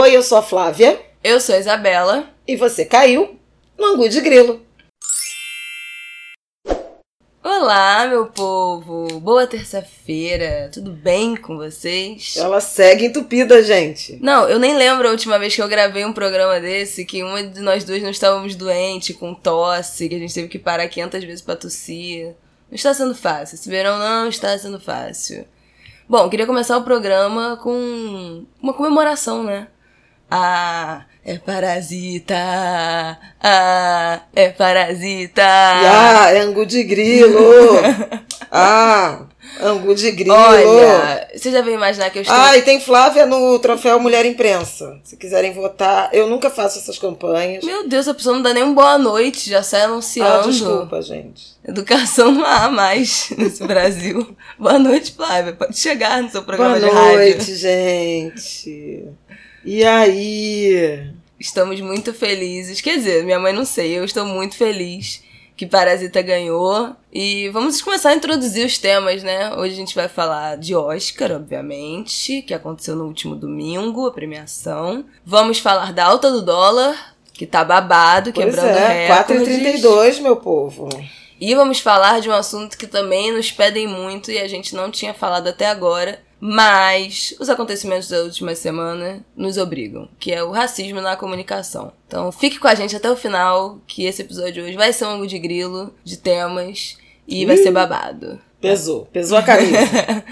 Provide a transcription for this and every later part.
Oi, eu sou a Flávia. Eu sou a Isabela. E você caiu no Angu de Grilo. Olá, meu povo! Boa terça-feira! Tudo bem com vocês? Ela segue entupida, gente. Não, eu nem lembro a última vez que eu gravei um programa desse que uma de nós duas não estávamos doente, com tosse, que a gente teve que parar 500 vezes pra tossir. Não está sendo fácil. Esse verão não está sendo fácil. Bom, queria começar o programa com uma comemoração, né? Ah, é parasita! Ah, é parasita! Ah, é angu de grilo! ah, angu de grilo! Olha, você já veio imaginar que eu estou... Ah, e tem Flávia no troféu Mulher Imprensa. Se quiserem votar, eu nunca faço essas campanhas. Meu Deus, a pessoa não dá nem um boa noite, já sai anunciando. Ah, desculpa, gente. Educação não há mais nesse Brasil. boa noite, Flávia. Pode chegar no seu programa boa de rádio. Boa noite, gente. E aí? Estamos muito felizes. Quer dizer, minha mãe não sei, eu estou muito feliz que Parasita ganhou. E vamos começar a introduzir os temas, né? Hoje a gente vai falar de Oscar, obviamente, que aconteceu no último domingo, a premiação. Vamos falar da alta do dólar, que tá babado, pois quebrando é, recordes. 4,32, meu povo. E vamos falar de um assunto que também nos pedem muito e a gente não tinha falado até agora, mas os acontecimentos da última semana nos obrigam, que é o racismo na comunicação. Então fique com a gente até o final, que esse episódio hoje vai ser um de grilo de temas e vai ser babado. Pesou, pesou a camisa.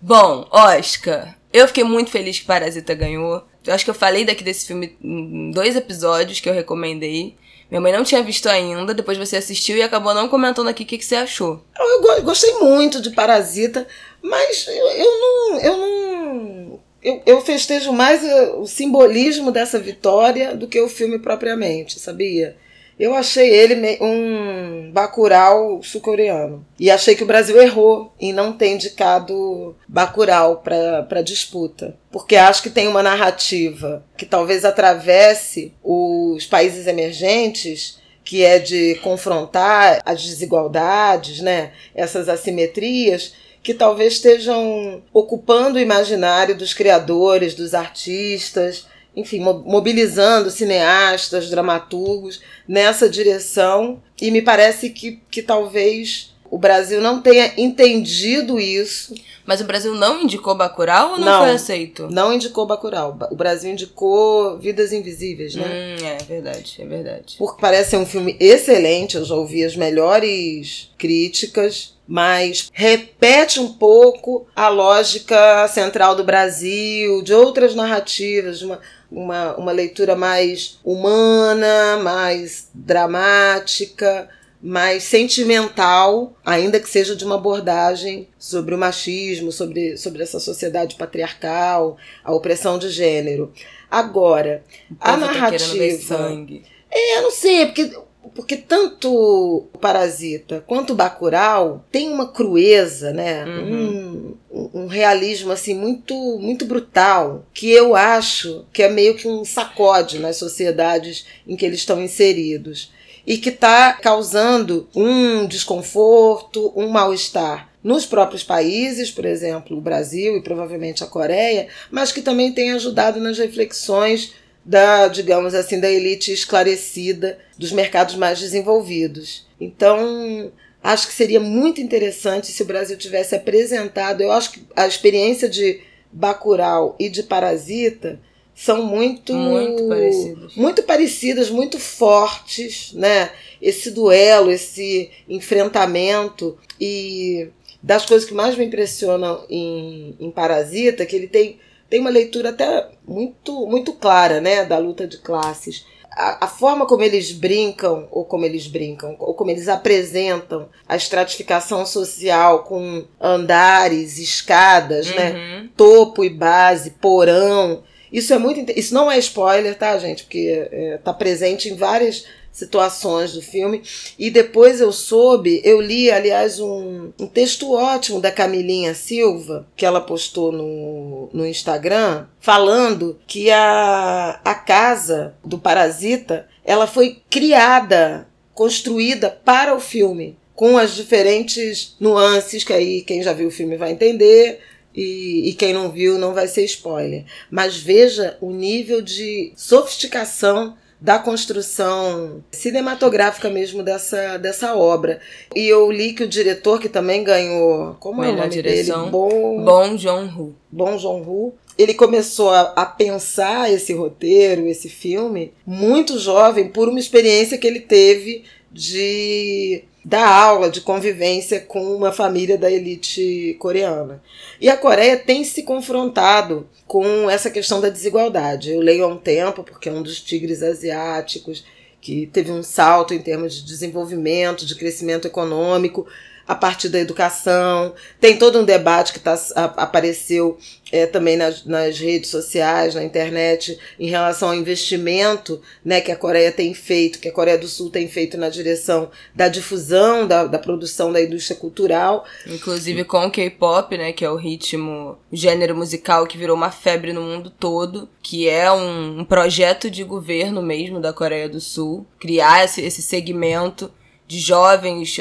Bom, Oscar, eu fiquei muito feliz que Parasita ganhou. Eu acho que eu falei daqui desse filme em dois episódios que eu recomendei. Minha mãe não tinha visto ainda, depois você assistiu e acabou não comentando aqui o que, que você achou. Eu gostei muito de Parasita, mas eu, eu não. Eu não. Eu, eu festejo mais o simbolismo dessa vitória do que o filme propriamente, sabia? Eu achei ele um Bacurau sul-coreano. E achei que o Brasil errou em não ter indicado Bacurau para disputa. Porque acho que tem uma narrativa que talvez atravesse os países emergentes que é de confrontar as desigualdades, né? essas assimetrias, que talvez estejam ocupando o imaginário dos criadores, dos artistas, enfim, mobilizando cineastas, dramaturgos nessa direção. E me parece que, que talvez o Brasil não tenha entendido isso. Mas o Brasil não indicou Bacurau ou não, não foi aceito? Não indicou Bacurau. O Brasil indicou Vidas Invisíveis, né? Hum, é verdade, é verdade. Porque parece ser um filme excelente, eu já ouvi as melhores críticas mas repete um pouco a lógica central do Brasil, de outras narrativas, uma, uma, uma leitura mais humana, mais dramática, mais sentimental, ainda que seja de uma abordagem sobre o machismo, sobre, sobre essa sociedade patriarcal, a opressão de gênero. Agora, a Tá narrativa. sangue. É, eu não sei, porque porque tanto o Parasita quanto o Bacurau tem uma crueza, né? Uhum. Um, um, realismo assim muito muito brutal que eu acho que é meio que um sacode nas sociedades em que eles estão inseridos e que está causando um desconforto, um mal-estar nos próprios países, por exemplo, o Brasil e provavelmente a Coreia, mas que também tem ajudado nas reflexões da, digamos assim, da elite esclarecida dos mercados mais desenvolvidos. Então, acho que seria muito interessante se o Brasil tivesse apresentado. Eu acho que a experiência de Bacurau e de Parasita são muito muito parecidas, muito parecidas, muito fortes, né? Esse duelo, esse enfrentamento e das coisas que mais me impressionam em, em Parasita, que ele tem tem uma leitura até muito, muito clara né, da luta de classes. A, a, forma como eles brincam, ou como eles brincam, ou como eles apresentam a estratificação social com andares, escadas, uhum. né? Topo e base, porão. Isso é muito. Isso não é spoiler, tá, gente? Porque é, tá presente em várias situações do filme. E depois eu soube, eu li, aliás, um, um texto ótimo da Camilinha Silva, que ela postou no, no Instagram, falando que a, a casa do Parasita ela foi criada, construída para o filme, com as diferentes nuances que aí quem já viu o filme vai entender e, e, quem não viu não vai ser spoiler. Mas veja o nível de sofisticação da construção cinematográfica mesmo dessa, dessa obra. E eu li que o diretor, que também ganhou. Como é o nome direção, dele? Bom, Bom Joon-ho. Bom Joon-ho. Ele começou a, a pensar esse roteiro, esse filme, muito jovem, por uma experiência que ele teve de dar aula de convivência com uma família da elite coreana. E a Coreia tem se confrontado com essa questão da desigualdade. Eu leio há um tempo, porque é um dos tigres asiáticos que teve um salto em termos de desenvolvimento, de crescimento econômico, a partir da educação. Tem todo um debate que tá, a, apareceu é, também nas, nas, redes sociais, na internet, em relação ao investimento né, que a Coreia tem feito, que a Coreia do Sul tem feito na direção da difusão, da, da produção da indústria cultural. Inclusive com o K-pop, né, que é o ritmo, o gênero musical que virou uma febre no mundo todo, que é um, um projeto de governo mesmo da Coreia do Sul, criar esse, esse segmento de jovens,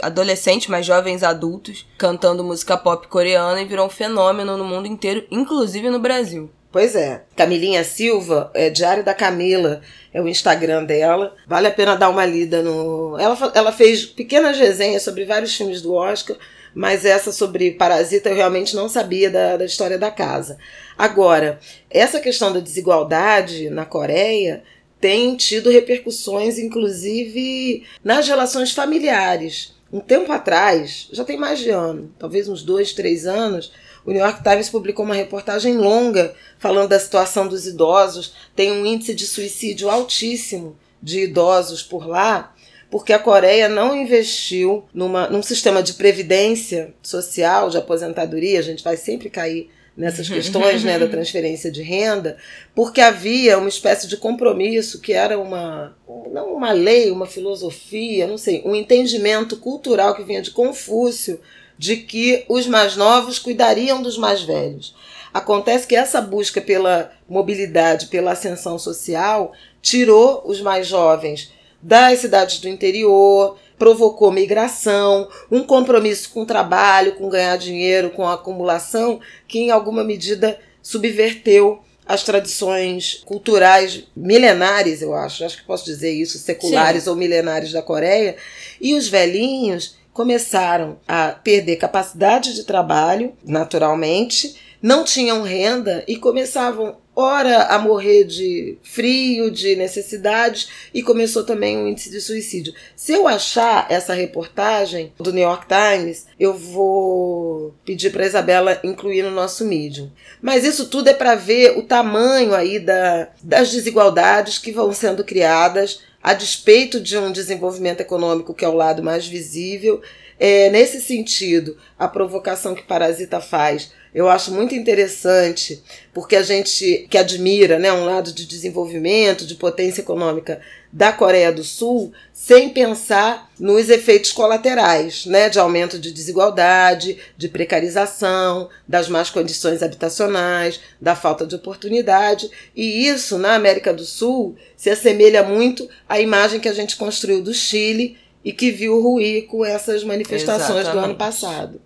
adolescentes, mas jovens adultos, cantando música pop coreana e virou um fenômeno no mundo inteiro, inclusive no Brasil. Pois é. Camilinha Silva, é Diário da Camila, é o Instagram dela. Vale a pena dar uma lida no. Ela, ela fez pequenas resenhas sobre vários filmes do Oscar, mas essa sobre Parasita eu realmente não sabia da, da história da casa. Agora, essa questão da desigualdade na Coreia tem tido repercussões, inclusive, nas relações familiares. Um tempo atrás, já tem mais de ano, talvez uns dois, três anos, o New York Times publicou uma reportagem longa falando da situação dos idosos. Tem um índice de suicídio altíssimo de idosos por lá, porque a Coreia não investiu numa, num sistema de previdência social, de aposentadoria. A gente vai sempre cair nessas questões né, da transferência de renda, porque havia uma espécie de compromisso que era uma, não uma lei, uma filosofia, não sei, um entendimento cultural que vinha de Confúcio de que os mais novos cuidariam dos mais velhos. Acontece que essa busca pela mobilidade, pela ascensão social, tirou os mais jovens das cidades do interior, provocou migração, um compromisso com o trabalho, com ganhar dinheiro, com a acumulação, que em alguma medida subverteu as tradições culturais milenares, eu acho, acho que posso dizer isso, seculares Sim. ou milenares da Coreia, e os velhinhos começaram a perder capacidade de trabalho, naturalmente, não tinham renda e começavam ora a morrer de frio, de necessidades e começou também um índice de suicídio. Se eu achar essa reportagem do New York Times, eu vou pedir para Isabela incluir no nosso Medium. Mas isso tudo é para ver o tamanho aí da, das desigualdades que vão sendo criadas a despeito de um desenvolvimento econômico que é o lado mais visível. É, nesse sentido, a provocação que Parasita faz eu acho muito interessante, porque a gente que admira né, um lado de desenvolvimento, de potência econômica da Coreia do Sul, sem pensar nos efeitos colaterais, né, de aumento de desigualdade, de precarização, das más condições habitacionais, da falta de oportunidade. E isso, na América do Sul, se assemelha muito à imagem que a gente construiu do Chile e que viu ruir com essas manifestações Exatamente. do ano passado.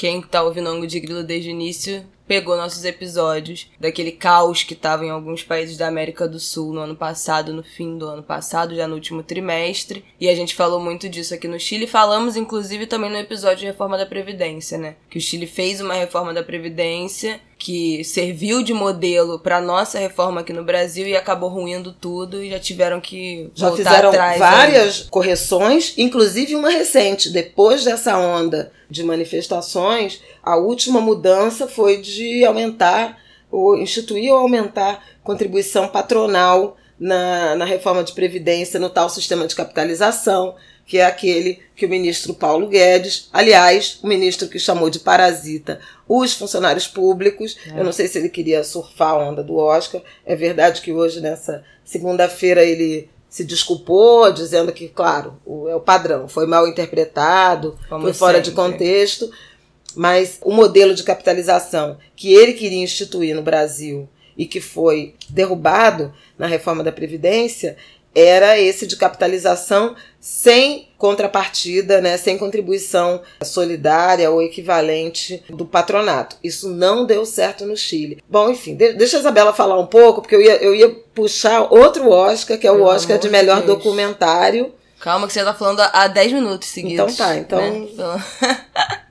Quem tá ouvindo Ango de Grilo desde o início pegou nossos episódios daquele caos que estava em alguns países da América do Sul no ano passado, no fim do ano passado, já no último trimestre. E a gente falou muito disso aqui no Chile. Falamos, inclusive, também no episódio de reforma da Previdência, né? Que o Chile fez uma reforma da Previdência que serviu de modelo para nossa reforma aqui no Brasil e acabou ruindo tudo e já tiveram que já fizeram várias ainda. correções, inclusive uma recente, depois dessa onda de manifestações, a última mudança foi de aumentar ou instituir ou aumentar contribuição patronal na, na reforma de previdência no tal sistema de capitalização que é aquele que o ministro Paulo Guedes, aliás, o ministro que chamou de parasita os funcionários públicos. É. Eu não sei se ele queria surfar a onda do Oscar. É verdade que hoje, nessa segunda-feira, ele se desculpou, dizendo que, claro, o, é o padrão, foi mal interpretado, Como foi fora sempre. de contexto. Mas o modelo de capitalização que ele queria instituir no Brasil e que foi derrubado na reforma da Previdência era esse de capitalização sem contrapartida, né, sem contribuição solidária ou equivalente do patronato. Isso não deu certo no Chile. Bom, enfim, deixa a Isabela falar um pouco, porque eu ia, eu ia puxar outro Oscar, que é o Pelo Oscar de melhor Deus. documentário. Calma, que você tá falando há 10 minutos seguidos. Então tá, então. Né?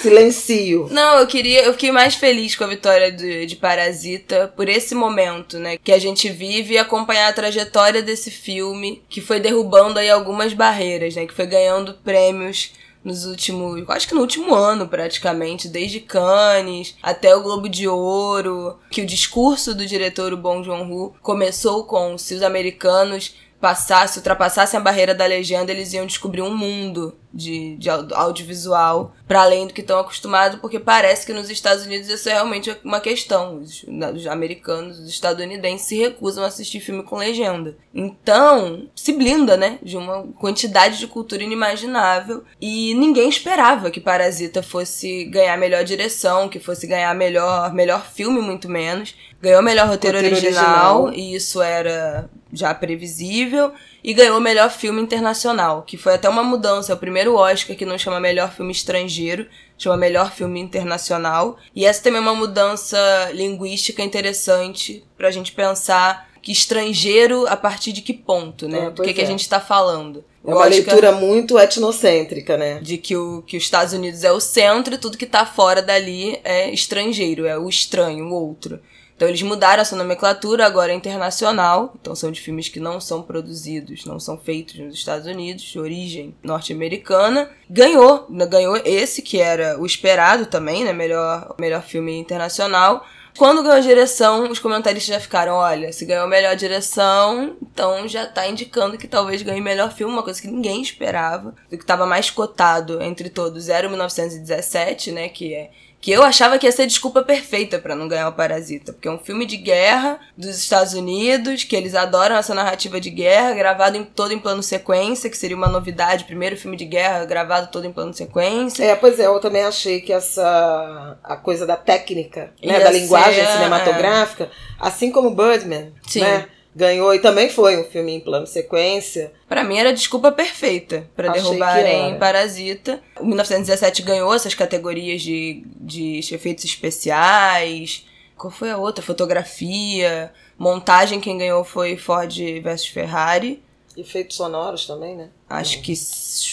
Silencio. Não, eu queria. Eu fiquei mais feliz com a vitória de, de Parasita por esse momento, né? Que a gente vive e acompanhar a trajetória desse filme, que foi derrubando aí algumas barreiras, né? Que foi ganhando prêmios nos últimos, acho que no último ano praticamente, desde Cannes até o Globo de Ouro, que o discurso do diretor o Bong Joon-ho começou com se os americanos passasse, ultrapassassem a barreira da legenda, eles iam descobrir um mundo de, de audiovisual para além do que estão acostumados, porque parece que nos Estados Unidos isso é realmente uma questão. Os, os, americanos, os estadunidenses se recusam a assistir filme com legenda. Então, se blinda, né, de uma quantidade de cultura inimaginável e ninguém esperava que Parasita fosse ganhar melhor direção, que fosse ganhar melhor, melhor filme, muito menos. Ganhou melhor roteiro, roteiro original, original, e isso era já previsível e ganhou o melhor filme internacional, que foi até uma mudança. É o primeiro Oscar que não chama melhor filme estrangeiro, chama melhor filme internacional. E essa também é uma mudança linguística interessante pra gente pensar que estrangeiro a partir de que ponto, né? É, Do que, é. que a é. gente está falando. É uma leitura muito etnocêntrica, né? De que, o, que os Estados Unidos é o centro e tudo que está fora dali é estrangeiro, é o estranho, o outro. Então eles mudaram essa nomenclatura, agora é internacional. Então são de filmes que não são produzidos, não são feitos nos Estados Unidos, de origem norte-americana. Ganhou, ganhou esse que era o esperado também, né? Melhor, melhor filme internacional. Quando ganhou a direção, os comentaristas já ficaram: olha, se ganhou melhor direção, então já tá indicando que talvez ganhe melhor filme, uma coisa que ninguém esperava. O que estava mais cotado entre todos era o 1917, né? Que é que eu achava que ia ser desculpa perfeita para não ganhar o Parasita, porque é um filme de guerra dos Estados Unidos, que eles adoram essa narrativa de guerra, gravado em, todo em plano sequência, que seria uma novidade, primeiro filme de guerra gravado todo em plano sequência. É, pois é, eu também achei que essa a coisa da técnica, né, da linguagem ser, cinematográfica, é. assim como Birdman, Sim. né? Ganhou e também foi um filme em plano sequência. Para mim era desculpa perfeita para derrubarem Parasita. O 1917 ganhou essas categorias de, de efeitos especiais. Qual foi a outra? Fotografia, montagem quem ganhou foi Ford versus Ferrari. Efeitos sonoros também, né? Acho que.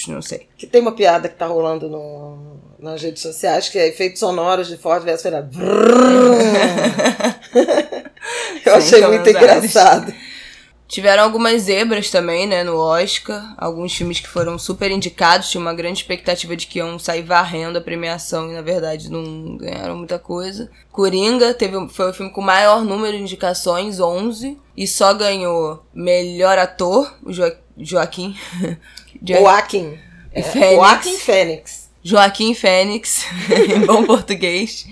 não sei. Que tem uma piada que tá rolando no, nas redes sociais que é efeitos sonoros de Ford versus Ferrari. Eu achei muito engraçado. Tiveram algumas zebras também, né, no Oscar. Alguns filmes que foram super indicados. Tinha uma grande expectativa de que iam sair varrendo a premiação e, na verdade, não ganharam muita coisa. Coringa teve, foi o filme com maior número de indicações, 11. E só ganhou melhor ator, o jo Joaquim. Joaquim. É, Joaquim Fênix. Joaquim Fênix, em bom português.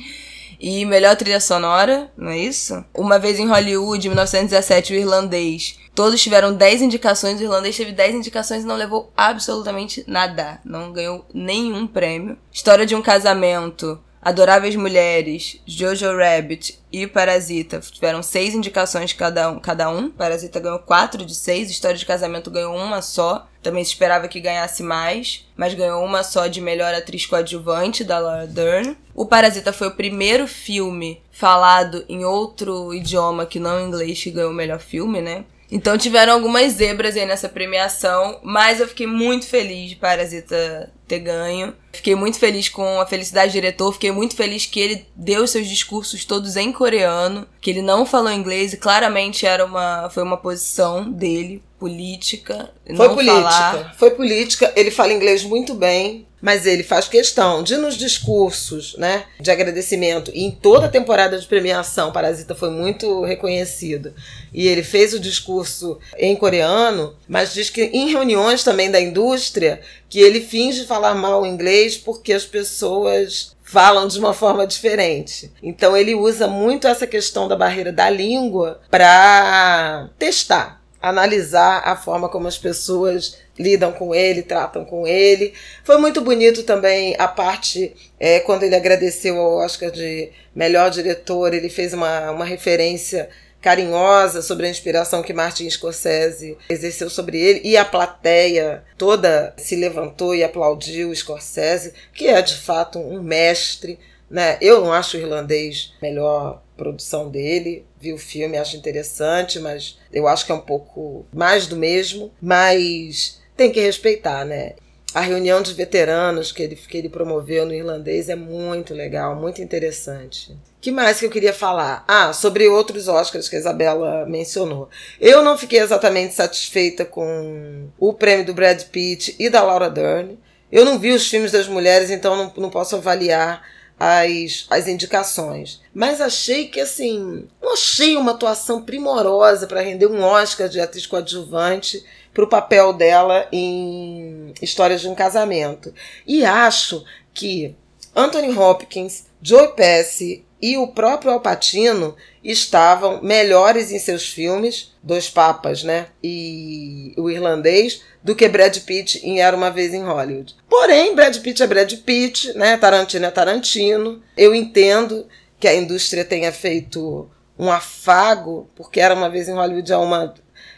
E melhor trilha sonora, não é isso? Uma vez em Hollywood, 1917, o irlandês. Todos tiveram 10 indicações, o irlandês teve 10 indicações e não levou absolutamente nada. Não ganhou nenhum prêmio. História de um casamento. Adoráveis Mulheres, Jojo Rabbit e Parasita tiveram seis indicações cada um. Cada um. Parasita ganhou quatro de seis. História de Casamento ganhou uma só. Também se esperava que ganhasse mais, mas ganhou uma só de melhor atriz coadjuvante da Laura Dern. O Parasita foi o primeiro filme falado em outro idioma que não inglês que ganhou o melhor filme, né? Então tiveram algumas zebras aí nessa premiação, mas eu fiquei muito feliz de Parasita ter ganho. Fiquei muito feliz com a felicidade do diretor, fiquei muito feliz que ele deu seus discursos todos em coreano, que ele não falou inglês e claramente era uma foi uma posição dele política. Foi política. Falar. Foi política. Ele fala inglês muito bem mas ele faz questão de nos discursos, né, de agradecimento e em toda a temporada de premiação, Parasita foi muito reconhecido. E ele fez o discurso em coreano, mas diz que em reuniões também da indústria que ele finge falar mal inglês porque as pessoas falam de uma forma diferente. Então ele usa muito essa questão da barreira da língua para testar analisar a forma como as pessoas lidam com ele, tratam com ele. Foi muito bonito também a parte é, quando ele agradeceu ao Oscar de melhor diretor, ele fez uma, uma referência carinhosa sobre a inspiração que Martin Scorsese exerceu sobre ele e a plateia toda se levantou e aplaudiu Scorsese, que é de fato um mestre. Né? Eu não acho o irlandês melhor produção dele, vi o filme, acho interessante, mas eu acho que é um pouco mais do mesmo, mas tem que respeitar, né? A reunião de veteranos que ele, que ele promoveu no irlandês é muito legal, muito interessante que mais que eu queria falar? Ah, sobre outros Oscars que a Isabela mencionou. Eu não fiquei exatamente satisfeita com o prêmio do Brad Pitt e da Laura Dern. Eu não vi os filmes das mulheres, então não, não posso avaliar as, as indicações. Mas achei que, assim, não achei uma atuação primorosa para render um Oscar de atriz coadjuvante para o papel dela em Histórias de um Casamento. E acho que Anthony Hopkins, Joe Pesci e o próprio Alpatino estavam melhores em seus filmes, Dois Papas, né? E o irlandês, do que Brad Pitt em Era uma Vez em Hollywood. Porém, Brad Pitt é Brad Pitt, né? Tarantino é Tarantino. Eu entendo que a indústria tenha feito um afago, porque Era uma Vez em Hollywood é uma.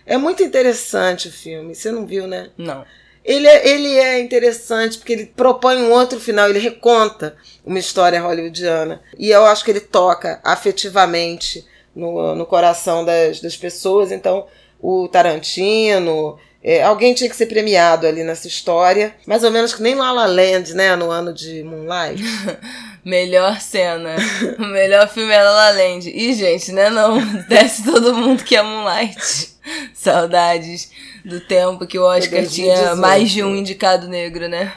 É muito interessante o filme. Você não viu, né? Não. Ele é, ele é interessante porque ele propõe um outro final, ele reconta uma história hollywoodiana. E eu acho que ele toca afetivamente no, no coração das, das pessoas. Então, o Tarantino, é, alguém tinha que ser premiado ali nessa história. Mais ou menos que nem La La Land, né? No ano de Moonlight. Melhor cena. o melhor filme é La La Land. E, gente, né? Não desce todo mundo que é Moonlight. Saudades do tempo que o Oscar tinha mais de um indicado negro, né?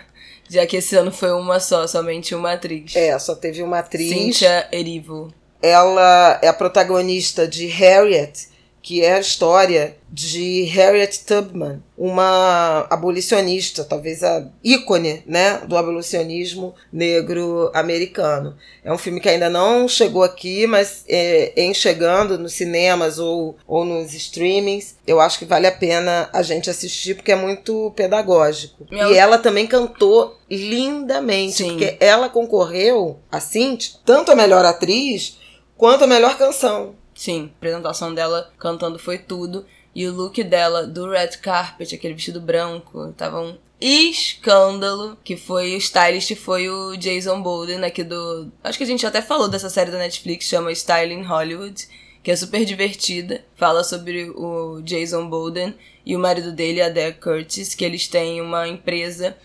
Já que esse ano foi uma só, somente uma atriz. É, só teve uma atriz. Cynthia Erivo. Ela é a protagonista de Harriet, que é a história de Harriet Tubman, uma abolicionista, talvez a ícone né, do abolicionismo negro americano. É um filme que ainda não chegou aqui, mas é, em chegando nos cinemas ou, ou nos streamings, eu acho que vale a pena a gente assistir porque é muito pedagógico. Meu... E ela também cantou lindamente, Sim. porque ela concorreu, a Cintia, tanto a melhor atriz quanto a melhor canção. Sim, a apresentação dela cantando foi tudo. E o look dela do red carpet, aquele vestido branco, tava um escândalo. Que foi o stylist, foi o Jason Bolden aqui do. Acho que a gente até falou dessa série da Netflix, chama Styling Hollywood, que é super divertida. Fala sobre o Jason Bolden e o marido dele, a Deb Curtis, que eles têm uma empresa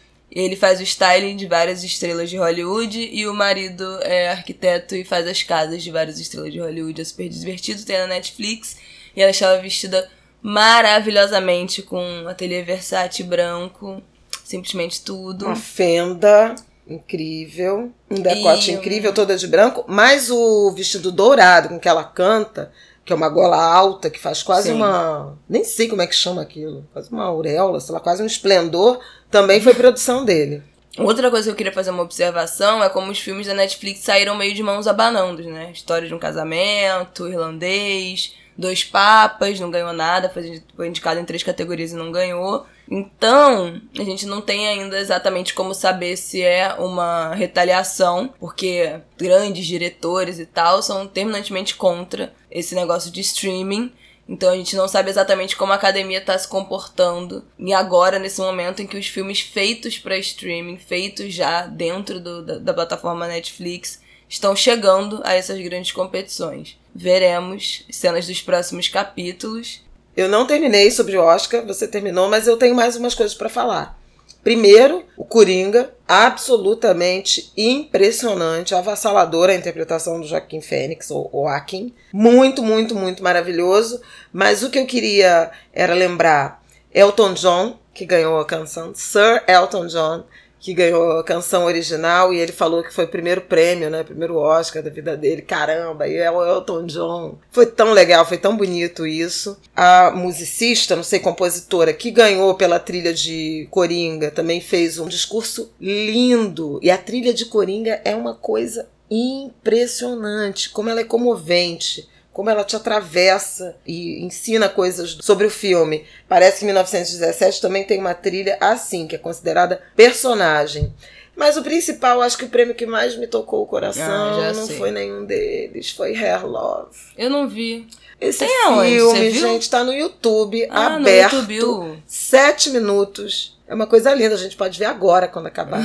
ele faz o styling de várias estrelas de Hollywood e o marido é arquiteto e faz as casas de várias estrelas de Hollywood. É super divertido, tem na Netflix. E ela estava vestida maravilhosamente com um ateliê Versace branco, simplesmente tudo. Uma fenda incrível, um decote e... incrível, toda de branco, mais o vestido dourado com que ela canta que é uma gola alta, que faz quase Sim. uma. Nem sei como é que chama aquilo. Quase uma auréola, sei lá, quase um esplendor. Também foi produção dele. Outra coisa que eu queria fazer uma observação é como os filmes da Netflix saíram meio de mãos abanando, né? História de um casamento, irlandês, Dois Papas, não ganhou nada, foi indicado em três categorias e não ganhou. Então, a gente não tem ainda exatamente como saber se é uma retaliação, porque grandes diretores e tal são terminantemente contra esse negócio de streaming. Então a gente não sabe exatamente como a academia está se comportando. E agora, nesse momento em que os filmes feitos para streaming, feitos já dentro do, da, da plataforma Netflix, estão chegando a essas grandes competições. Veremos cenas dos próximos capítulos. Eu não terminei sobre o Oscar, você terminou, mas eu tenho mais umas coisas para falar. Primeiro, o Coringa, absolutamente impressionante, avassaladora a interpretação do Joaquim Fênix, ou Joaquim. Muito, muito, muito maravilhoso. Mas o que eu queria era lembrar Elton John, que ganhou a canção, Sir Elton John, que ganhou a canção original e ele falou que foi o primeiro prêmio, né? Primeiro Oscar da vida dele. Caramba, e é o Elton John. Foi tão legal, foi tão bonito isso. A musicista, não sei, compositora, que ganhou pela trilha de Coringa, também fez um discurso lindo. E a trilha de Coringa é uma coisa impressionante, como ela é comovente como ela te atravessa e ensina coisas sobre o filme. Parece que 1917 também tem uma trilha assim, que é considerada personagem. Mas o principal, acho que o prêmio que mais me tocou o coração Ah, não sei. foi nenhum deles, foi Hair Love. Eu não vi. Esse Tem filme, gente, tá no YouTube, Ah, no aberto. YouTube, viu? Sete minutos. É uma coisa linda, a gente pode ver agora quando acabar.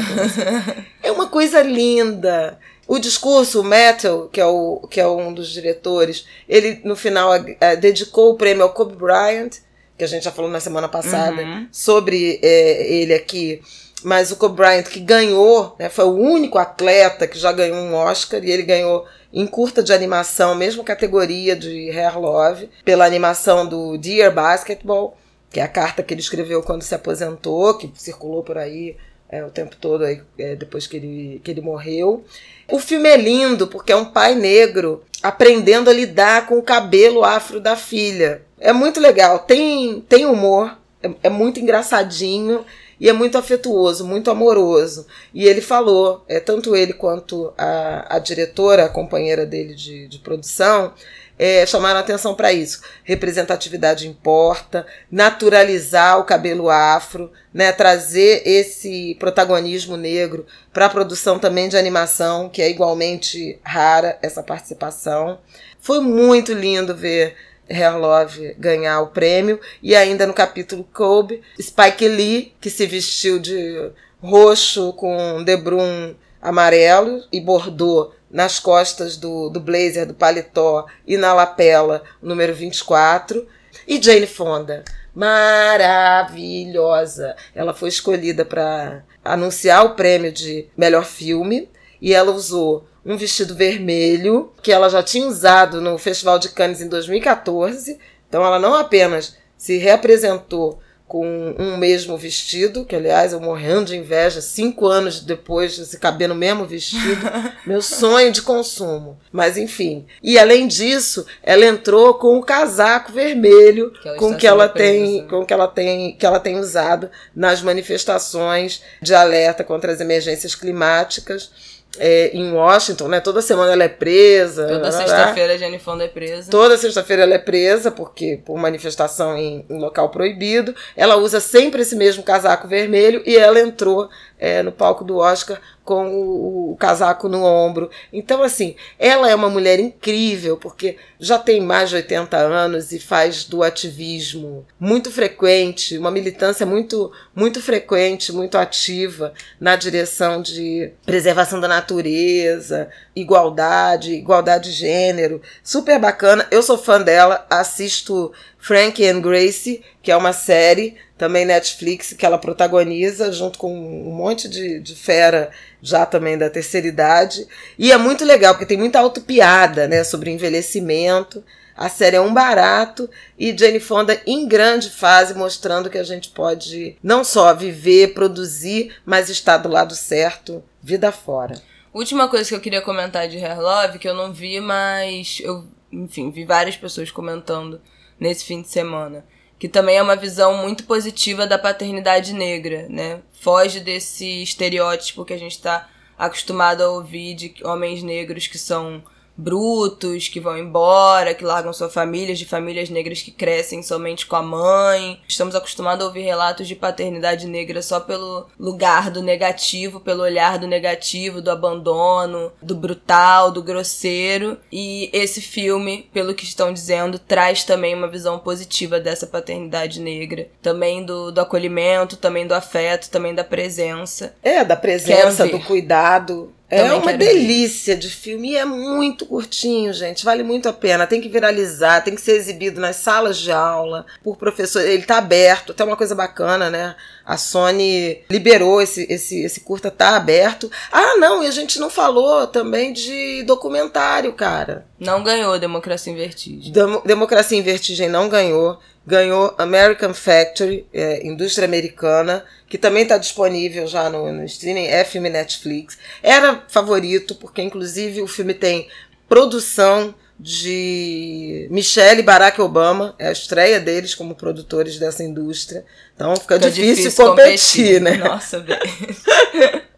é uma coisa linda. O discurso, o Metal, que é, o, que é um dos diretores, ele no final eh, dedicou o prêmio ao Kobe Bryant, que a gente já falou na semana passada Uhum. sobre eh, ele aqui. Mas o Kobe Bryant que ganhou, né, foi o único atleta que já ganhou um Oscar e ele ganhou em curta de animação, mesma categoria de Hair Love, pela animação do Dear Basketball, que é a carta que ele escreveu quando se aposentou, que circulou por aí é, o tempo todo aí, é, depois que ele, que ele morreu. O filme é lindo porque é um pai negro aprendendo a lidar com o cabelo afro da filha. É muito legal, tem, tem humor, é, é muito engraçadinho e é muito afetuoso, muito amoroso. E ele falou, é, tanto ele quanto a, a diretora, a companheira dele de, de produção, é, chamaram atenção para isso. Representatividade importa, naturalizar o cabelo afro, né, trazer esse protagonismo negro para a produção também de animação, que é igualmente rara essa participação. Foi muito lindo ver Hair Love ganhar o prêmio. E ainda no capítulo Kobe, Spike Lee, que se vestiu de roxo com debrum amarelo e bordô nas costas do, do blazer, do paletó e na lapela, número 24. E Jane Fonda, maravilhosa. Ela foi escolhida para anunciar o prêmio de melhor filme e ela usou um vestido vermelho que ela já tinha usado no Festival de Cannes em 2014. Então ela não apenas se reapresentou com um mesmo vestido, que aliás eu morrendo de inveja, cinco anos depois de se caber no mesmo vestido, meu sonho de consumo. Mas enfim. E além disso, ela entrou com o casaco vermelho Que com que ela tem, né? com que ela tem, que ela tem usado nas manifestações de alerta contra as emergências climáticas. É, em Washington, né? Toda semana ela é presa. Toda sexta-feira a Jenny Fonda é presa. Toda sexta-feira ela é presa porque por manifestação em, em local proibido. Ela usa sempre esse mesmo casaco vermelho e ela entrou é, no palco do Oscar com o, o casaco no ombro. Então, assim, ela é uma mulher incrível porque já tem mais de 80 anos e faz do ativismo muito frequente, uma militância muito, muito frequente, muito ativa na direção de preservação da natureza, igualdade, igualdade de gênero. Super bacana. Eu sou fã dela, assisto Frankie and Gracie, que é uma série também Netflix que ela protagoniza junto com um monte de, de fera já também da terceira idade. E é muito legal, porque tem muita autopiada, né, sobre envelhecimento. A série é um barato e Jane Fonda em grande fase mostrando que a gente pode não só viver, produzir, mas estar do lado certo, vida fora. Última coisa que eu queria comentar de Hair Love, que eu não vi, mas eu, enfim, vi várias pessoas comentando nesse fim de semana. Que também é uma visão muito positiva da paternidade negra, né? Foge desse estereótipo que a gente tá acostumado a ouvir de homens negros que são brutos, que vão embora, que largam sua família, de famílias negras que crescem somente com a mãe. Estamos acostumados a ouvir relatos de paternidade negra só pelo lugar do negativo, pelo olhar do negativo, do abandono, do brutal, do grosseiro. E esse filme, pelo que estão dizendo, traz também uma visão positiva dessa paternidade negra. Também do, do acolhimento, também do afeto, também da presença. É, da presença, do cuidado. É uma quero ver. delícia de filme e é muito curtinho, gente. Vale muito a pena. Tem que viralizar, tem que ser exibido nas salas de aula por professor. Ele tá aberto, até uma coisa bacana, né? A Sony liberou esse, esse, esse curta, tá aberto. Ah, não, e a gente não falou também de documentário, cara. Não ganhou Democracia em Vertigem. Demo- Democracia em Vertigem não ganhou. Ganhou American Factory, é, indústria americana, que também está disponível já no, no streaming, é filme Netflix. Era favorito, porque inclusive o filme tem produção de Michelle e Barack Obama, é a estreia deles como produtores dessa indústria. Então fica, Fica difícil, competir, né? Nossa.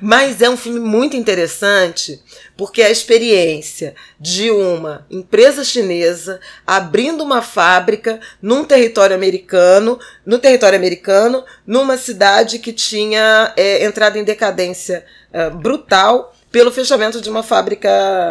Mas é um filme muito interessante porque é a experiência de uma empresa chinesa abrindo uma fábrica num território americano, no território americano, numa cidade que tinha é, entrado em decadência é, brutal pelo fechamento de uma fábrica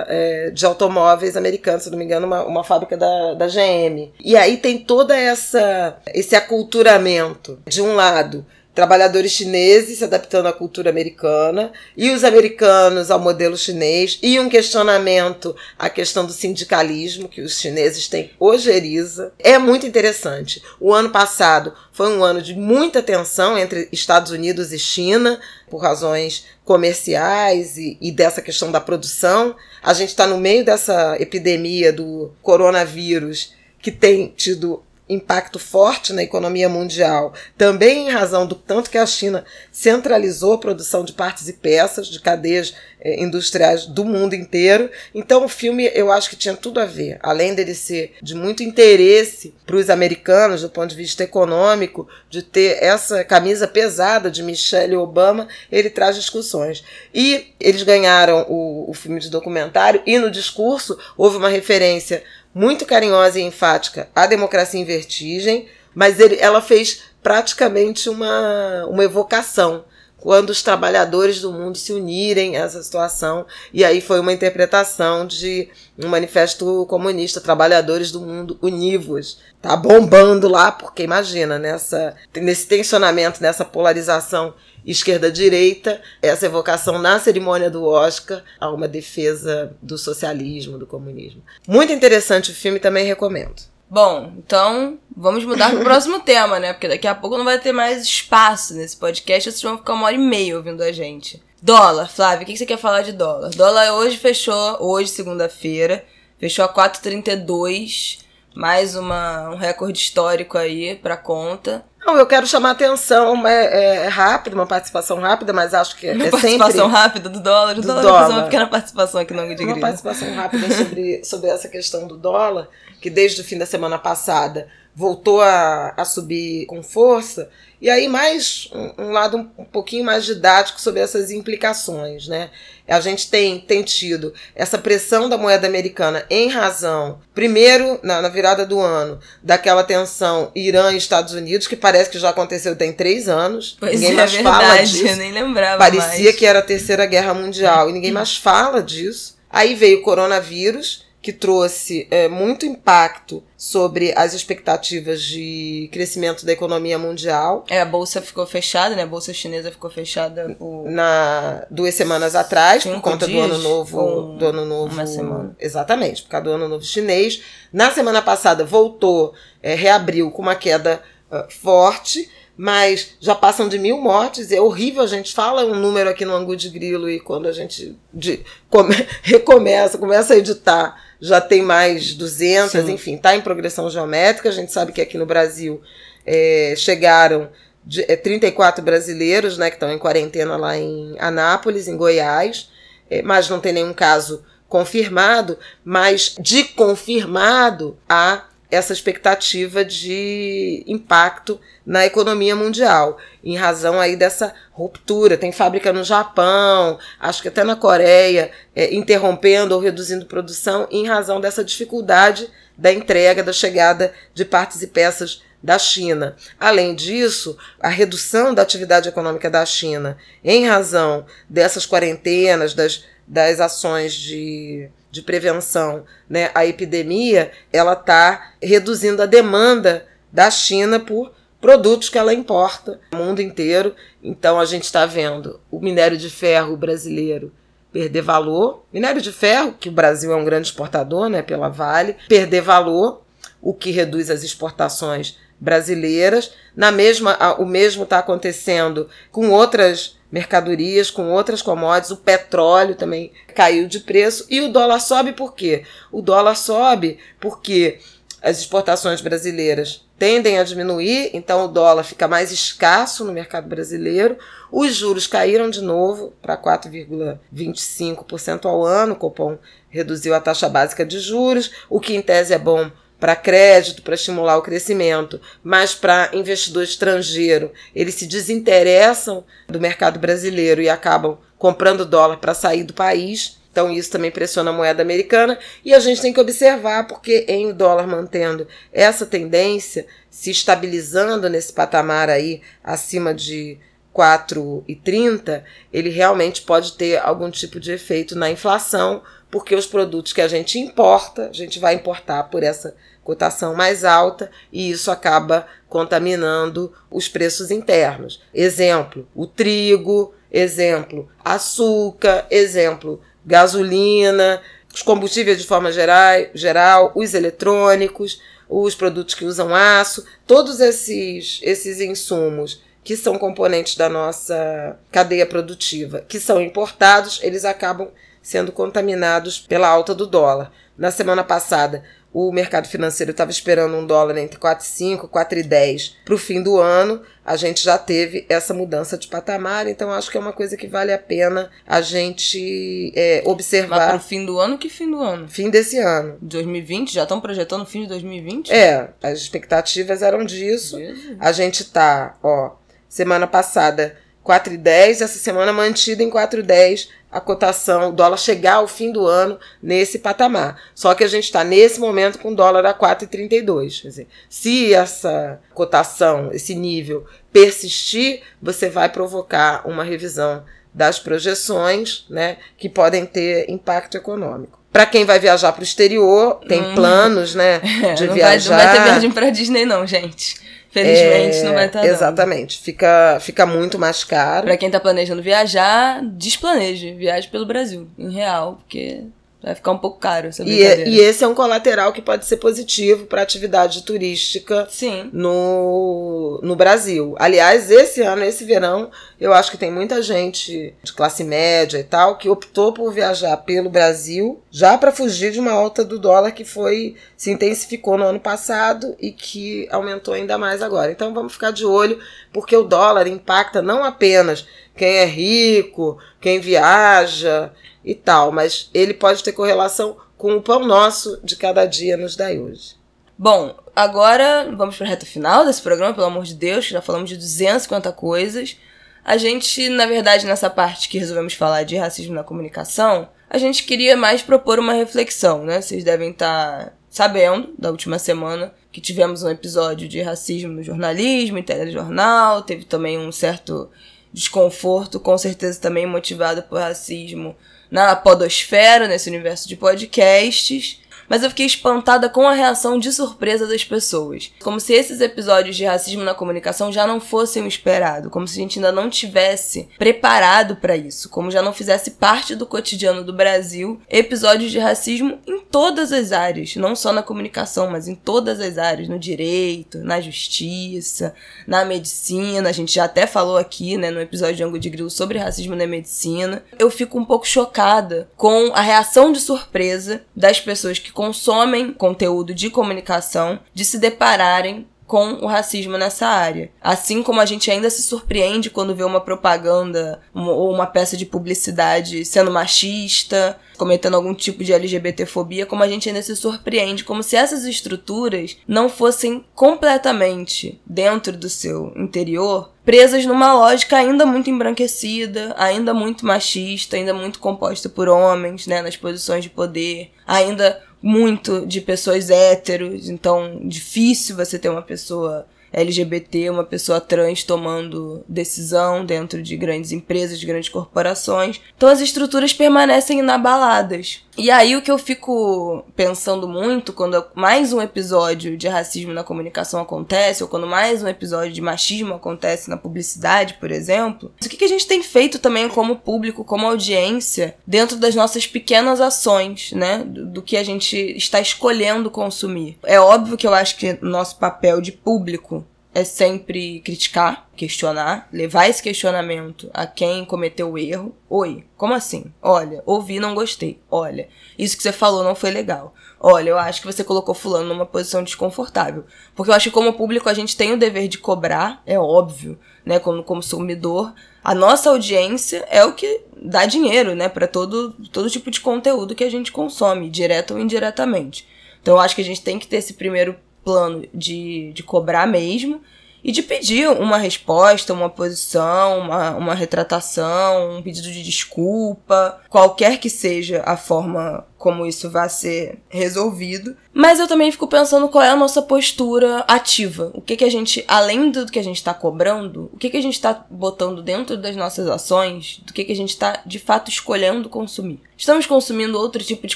é, de automóveis americana, se não me engano, uma, uma fábrica da, da GM. E aí tem toda essa esse aculturamento de um lado trabalhadores chineses se adaptando à cultura americana e os americanos ao modelo chinês e um questionamento à questão do sindicalismo que os chineses têm ojeriza. É muito interessante. O ano passado foi um ano de muita tensão entre Estados Unidos e China por razões comerciais e, e dessa questão da produção. A gente está no meio dessa epidemia do coronavírus que tem tido impacto forte na economia mundial, também em razão do tanto que a China centralizou a produção de partes e peças de cadeias eh, industriais do mundo inteiro. Então o filme eu acho que tinha tudo a ver, além dele ser de muito interesse para os americanos do ponto de vista econômico, de ter essa camisa pesada de Michelle Obama, ele traz discussões. E eles ganharam o, o filme de documentário e no discurso houve uma referência muito carinhosa e enfática à democracia em vertigem, mas ele, ela fez praticamente uma, uma evocação quando os trabalhadores do mundo se unirem a essa situação. E aí foi uma interpretação de um manifesto comunista, Trabalhadores do Mundo Univos. Tá bombando lá, porque imagina, nessa, nesse tensionamento, nessa polarização esquerda-direita, essa evocação na cerimônia do Oscar a uma defesa do socialismo, do comunismo. Muito interessante o filme, também recomendo. Bom, então vamos mudar para o próximo tema, né? Porque daqui a pouco não vai ter mais espaço nesse podcast, vocês vão ficar uma hora e meia ouvindo a gente. Dólar, Flávio, o que você quer falar de dólar? Dólar hoje fechou, hoje, segunda-feira, fechou a 4,32 mais uma, um recorde histórico aí para conta. Não, eu quero chamar atenção, é, é, rápido, uma participação rápida, mas acho que é, uma é participação sempre... rápida do dólar. O do dólar, dólar. uma pequena participação aqui no Ângulo de Uma participação rápida sobre, sobre essa questão do dólar, que desde o fim da semana passada voltou a, a subir com força. E aí mais um, um lado um, um, pouquinho mais didático sobre essas implicações, né? A gente tem, tem tido essa pressão da moeda americana em razão, primeiro, na, na virada do ano, daquela tensão Irã e Estados Unidos, que parece que já aconteceu tem três anos. Pois ninguém é, mais verdade, fala disso. eu nem lembrava Parecia mais. que era a terceira guerra mundial e ninguém mais fala disso. Aí veio o coronavírus, que trouxe é, muito impacto sobre as expectativas de crescimento da economia mundial. É, a bolsa ficou fechada, né? A bolsa chinesa ficou fechada por... na duas semanas atrás por conta dias, do ano novo, ou do ano novo, uma semana. exatamente, por causa do ano novo chinês. Na semana passada voltou, é, reabriu com uma queda uh, forte mas já passam de mil mortes, é horrível, a gente fala um número aqui no Angu de Grilo e quando a gente de, come, recomeça, começa a editar, já tem mais 200, Sim. enfim, está em progressão geométrica, a gente sabe que aqui no Brasil é, chegaram de, é, 34 brasileiros, né, que estão em quarentena lá em Anápolis, em Goiás, é, mas não tem nenhum caso confirmado, mas de confirmado há essa expectativa de impacto na economia mundial, em razão aí dessa ruptura. Tem fábrica no Japão, acho que até na Coreia, é, interrompendo ou reduzindo produção em razão dessa dificuldade da entrega, da chegada de partes e peças da China. Além disso, a redução da atividade econômica da China, em razão dessas quarentenas, das, das ações de de prevenção né, à epidemia, ela está reduzindo a demanda da China por produtos que ela importa no mundo inteiro. Então a gente está vendo o minério de ferro brasileiro perder valor, minério de ferro, que o Brasil é um grande exportador, né, pela Vale, perder valor, o que reduz as exportações brasileiras. Na mesma, o mesmo está acontecendo com outras mercadorias, com outras commodities. O petróleo também caiu de preço e o dólar sobe por quê? O dólar sobe porque as exportações brasileiras tendem a diminuir, então o dólar fica mais escasso no mercado brasileiro. Os juros caíram de novo para 4,25% ao ano. O Copom reduziu a taxa básica de juros, o que em tese é bom para crédito, para estimular o crescimento, mas para investidor estrangeiro, eles se desinteressam do mercado brasileiro e acabam comprando dólar para sair do país. Então isso também pressiona a moeda americana e a gente tem que observar porque em o dólar mantendo essa tendência, se estabilizando nesse patamar aí acima de 4,30, ele realmente pode ter algum tipo de efeito na inflação, porque os produtos que a gente importa, a gente vai importar por essa cotação mais alta e isso acaba contaminando os preços internos. Exemplo, o trigo, exemplo, açúcar, exemplo, gasolina, os combustíveis de forma geral, geral os eletrônicos, os produtos que usam aço, todos esses, esses insumos que são componentes da nossa cadeia produtiva, que são importados, eles acabam sendo contaminados pela alta do dólar. Na semana passada, o mercado financeiro estava esperando um dólar entre 4,5 e 4,10 para o fim do ano. A gente já teve essa mudança de patamar, então acho que é uma coisa que vale a pena a gente é, observar. Mas para o fim do ano, que fim do ano? Fim desse ano. 2020? Já estão projetando o fim de 2020? É, as expectativas eram disso. Jesus. A gente tá, ó, semana passada 4,10, essa semana mantida em 4,10 a cotação, o dólar chegar ao fim do ano nesse patamar. Só que a gente está nesse momento com o dólar a 4,32. Quer dizer, se essa cotação, esse nível persistir, você vai provocar uma revisão das projeções, né, que podem ter impacto econômico. Para quem vai viajar para o exterior, tem hum. planos, né, de não viajar. Vai, não vai ter viagem para Disney não, gente. Felizmente é, não vai estar. Tá exatamente. Fica, fica muito mais caro. Pra quem tá planejando viajar, desplaneje. Viaje pelo Brasil, em real, porque vai ficar um pouco caro essa e, é, e esse é um colateral que pode ser positivo para atividade turística Sim. No, no Brasil. Aliás, esse ano, esse verão, eu acho que tem muita gente de classe média e tal que optou por viajar pelo Brasil já para fugir de uma alta do dólar que foi se intensificou no ano passado e que aumentou ainda mais agora. Então vamos ficar de olho porque o dólar impacta não apenas quem é rico, quem viaja e tal, mas ele pode ter correlação com o pão nosso de cada dia nos dai hoje. Bom, agora vamos para a reta final desse programa, pelo amor de Deus, já falamos de 250 coisas. A gente, na verdade, nessa parte que resolvemos falar de racismo na comunicação, a gente queria mais propor uma reflexão, né? Vocês devem estar tá sabendo da última semana que tivemos um episódio de racismo no jornalismo, em telejornal, teve também um certo desconforto, com certeza também motivado por racismo na podosfera, nesse universo de podcasts mas eu fiquei espantada com a reação de surpresa das pessoas. Como se esses episódios de racismo na comunicação já não fossem o esperado, como se a gente ainda não tivesse preparado para isso, como já não fizesse parte do cotidiano do Brasil episódios de racismo em todas as áreas, não só na comunicação, mas em todas as áreas, no direito, na justiça, na medicina. A gente já até falou aqui, né, no episódio de Ango de Grilo sobre racismo na medicina. Eu fico um pouco chocada com a reação de surpresa das pessoas que consomem conteúdo de comunicação de se depararem com o racismo nessa área. Assim como a gente ainda se surpreende quando vê uma propaganda ou uma peça de publicidade sendo machista, cometendo algum tipo de LGBTfobia, como a gente ainda se surpreende, como se essas estruturas não fossem completamente dentro do seu interior presas numa lógica ainda muito embranquecida, ainda muito machista, ainda muito composta por homens, né, nas posições de poder, ainda muito de pessoas héteros, então difícil você ter uma pessoa LGBT, uma pessoa trans tomando decisão dentro de grandes empresas, de grandes corporações. Então as estruturas permanecem inabaladas. E aí o que eu fico pensando muito quando mais um episódio de racismo na comunicação acontece, ou quando mais um episódio de machismo acontece na publicidade, por exemplo, o que a gente tem feito também como público, como audiência, dentro das nossas pequenas ações, né? Do, do que a gente está escolhendo consumir. É óbvio que eu acho que nosso papel de público é sempre criticar, questionar, levar esse questionamento a quem cometeu o erro. Oi, como assim? Olha, ouvi, não gostei. Olha, isso que você falou não foi legal. Olha, eu acho que você colocou fulano numa posição desconfortável. Porque eu acho que como público a gente tem o dever de cobrar, é óbvio, né, como consumidor, a nossa audiência é o que dá dinheiro, né, para todo todo tipo de conteúdo que a gente consome, direto ou indiretamente. Então eu acho que a gente tem que ter esse primeiro plano de, de cobrar mesmo e de pedir uma resposta, uma posição, uma, uma retratação, um pedido de desculpa, qualquer que seja a forma como isso vai ser resolvido. Mas eu também fico pensando qual é a nossa postura ativa. O que, que a gente, além do que a gente está cobrando, o que, que a gente está botando dentro das nossas ações, do que, que a gente está de fato escolhendo consumir. Estamos consumindo outro tipo de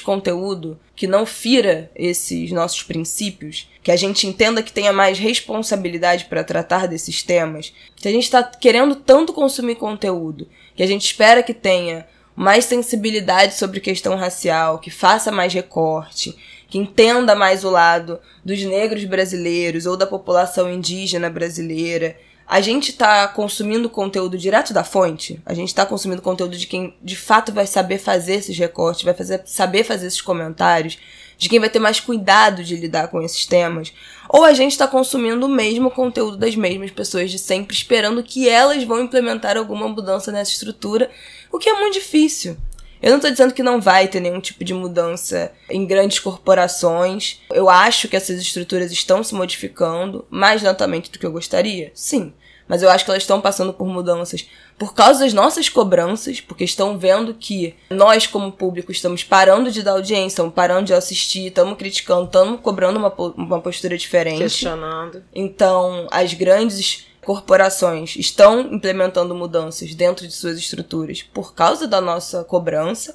conteúdo que não fira esses nossos princípios, que a gente entenda que tenha mais responsabilidade para tratar desses temas, que a gente está querendo tanto consumir conteúdo, que a gente espera que tenha mais sensibilidade sobre questão racial, que faça mais recorte, que entenda mais o lado dos negros brasileiros ou da população indígena brasileira. A gente está consumindo conteúdo direto da fonte? A gente está consumindo conteúdo de quem de fato vai saber fazer esses recortes, vai fazer, saber fazer esses comentários, de quem vai ter mais cuidado de lidar com esses temas? Ou a gente está consumindo o mesmo conteúdo das mesmas pessoas de sempre, esperando que elas vão implementar alguma mudança nessa estrutura o que é muito difícil. Eu não estou dizendo que não vai ter nenhum tipo de mudança em grandes corporações. Eu acho que essas estruturas estão se modificando mais lentamente do que eu gostaria. Sim. Mas eu acho que elas estão passando por mudanças por causa das nossas cobranças, porque estão vendo que nós, como público, estamos parando de dar audiência, estamos parando de assistir, estamos criticando, estamos cobrando uma, uma postura diferente. Questionando. Então, as grandes corporações estão implementando mudanças dentro de suas estruturas por causa da nossa cobrança,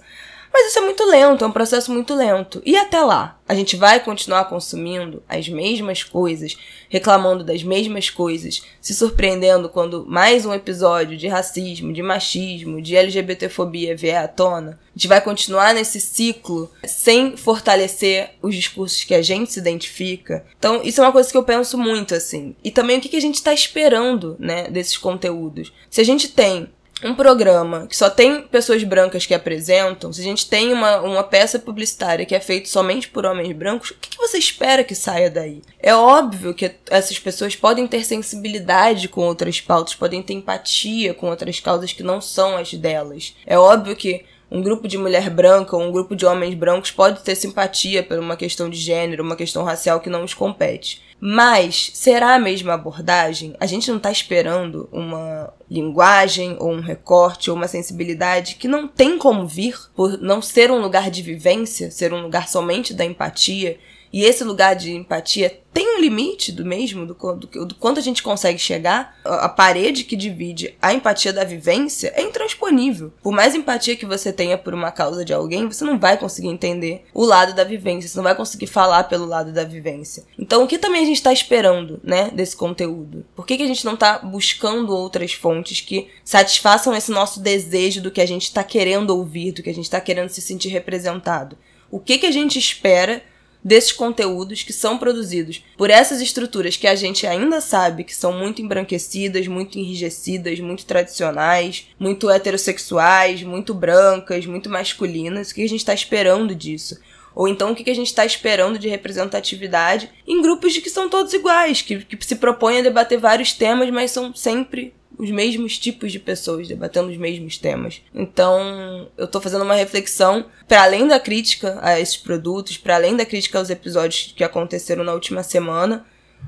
mas isso é muito lento, é um processo muito lento. E até lá, a gente vai continuar consumindo as mesmas coisas, reclamando das mesmas coisas, se surpreendendo quando mais um episódio de racismo, de machismo, de LGBTfobia vier à tona. A gente vai continuar nesse ciclo sem fortalecer os discursos que a gente se identifica. Então, isso é uma coisa que eu penso muito, assim. E também o que a gente está esperando, né, desses conteúdos. Se a gente tem um programa que só tem pessoas brancas que apresentam, se a gente tem uma, uma peça publicitária que é feita somente por homens brancos, o que, que, você espera que saia daí? É óbvio que essas pessoas podem ter sensibilidade com outras pautas, podem ter empatia com outras causas que não são as delas. É óbvio que um grupo de mulher branca ou um grupo de homens brancos pode ter simpatia por uma questão de gênero, uma questão racial que não os compete. Mas será a mesma abordagem? A gente não está esperando uma linguagem ou um recorte ou uma sensibilidade que não tem como vir por não ser um lugar de vivência, ser um lugar somente da empatia e esse lugar de empatia tem um limite do mesmo, do, do, do, quanto a gente consegue chegar. A parede que divide a empatia da vivência é intransponível. Por mais empatia que você tenha por uma causa de alguém, você não vai conseguir entender o lado da vivência, você não vai conseguir falar pelo lado da vivência. Então, o que também a gente está esperando, né, desse conteúdo? Por que, que a gente não está buscando outras fontes que satisfaçam esse nosso desejo do que a gente está querendo ouvir, do que a gente está querendo se sentir representado? O que, que a gente espera desses conteúdos que são produzidos por essas estruturas que a gente ainda sabe que são muito embranquecidas, muito enrijecidas, muito tradicionais, muito heterossexuais, muito brancas, muito masculinas. O que a gente está esperando disso? Ou então o que a gente está esperando de representatividade em grupos de que são todos iguais, que, que se propõem a debater vários temas, mas são sempre os mesmos tipos de pessoas debatendo os mesmos temas. Então, eu tô fazendo uma reflexão para além da crítica a esses produtos, para além da crítica aos episódios que aconteceram na última semana,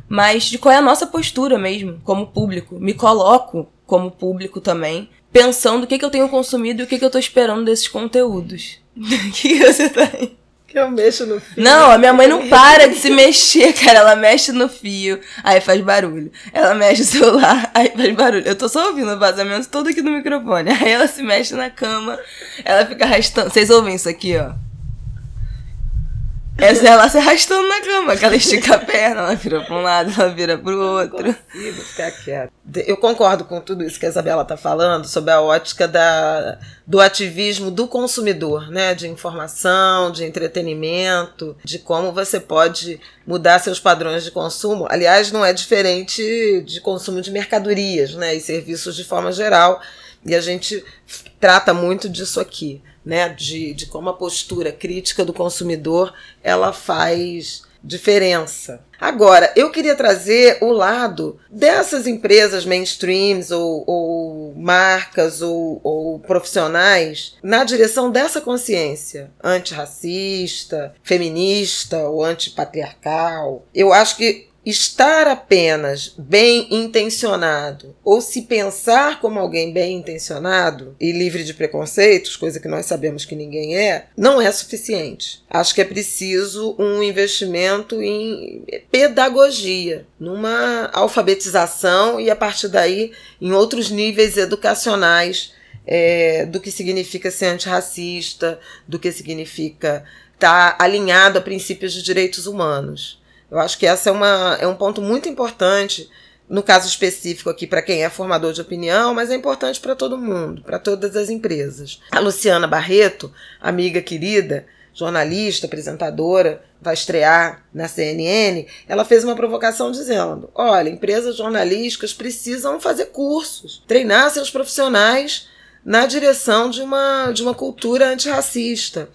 mas de qual é a nossa postura mesmo, como público. Me coloco como público também, pensando o que, que eu tenho consumido e o que, que eu tô esperando desses conteúdos. O que, que você tá aí? Que eu mexo no fio. Não, a minha mãe não para de se mexer, cara. Ela mexe no fio, aí faz barulho. Ela mexe o celular, aí faz barulho. Eu tô só ouvindo o vazamento todo aqui no microfone. Aí ela se mexe na cama, ela fica arrastando. Vocês ouvem isso aqui, ó? Essa é ela se arrastando na cama, que ela estica a perna, ela vira pra um lado, ela vira pro outro. Não consigo ficar quieta. Eu concordo com tudo isso que a Isabela tá falando, sobre a ótica da, do ativismo do consumidor, né? De informação, de entretenimento, de como você pode mudar seus padrões de consumo. Aliás, não é diferente de consumo de mercadorias, né? E serviços de forma geral. E a gente trata muito disso aqui né, de, de como a postura crítica do consumidor ela faz diferença. Agora, eu queria trazer o lado dessas empresas mainstreams ou, ou marcas ou, ou, profissionais na direção dessa consciência antirracista, feminista ou antipatriarcal. Eu acho que estar apenas bem intencionado ou se pensar como alguém bem intencionado e livre de preconceitos, coisa que nós sabemos que ninguém é, não é suficiente. Acho que é preciso um investimento em pedagogia, numa alfabetização e a partir daí em outros níveis educacionais é, do que significa ser antirracista, do que significa estar alinhado a princípios de direitos humanos. Eu acho que essa é, uma, é um ponto muito importante, no caso específico aqui, para quem é formador de opinião, mas é importante para todo mundo, para todas as empresas. A Luciana Barreto, amiga querida, jornalista, apresentadora, vai estrear na CNN, ela fez uma provocação dizendo: olha, empresas jornalísticas precisam fazer cursos, treinar seus profissionais na direção de uma, de uma cultura antirracista.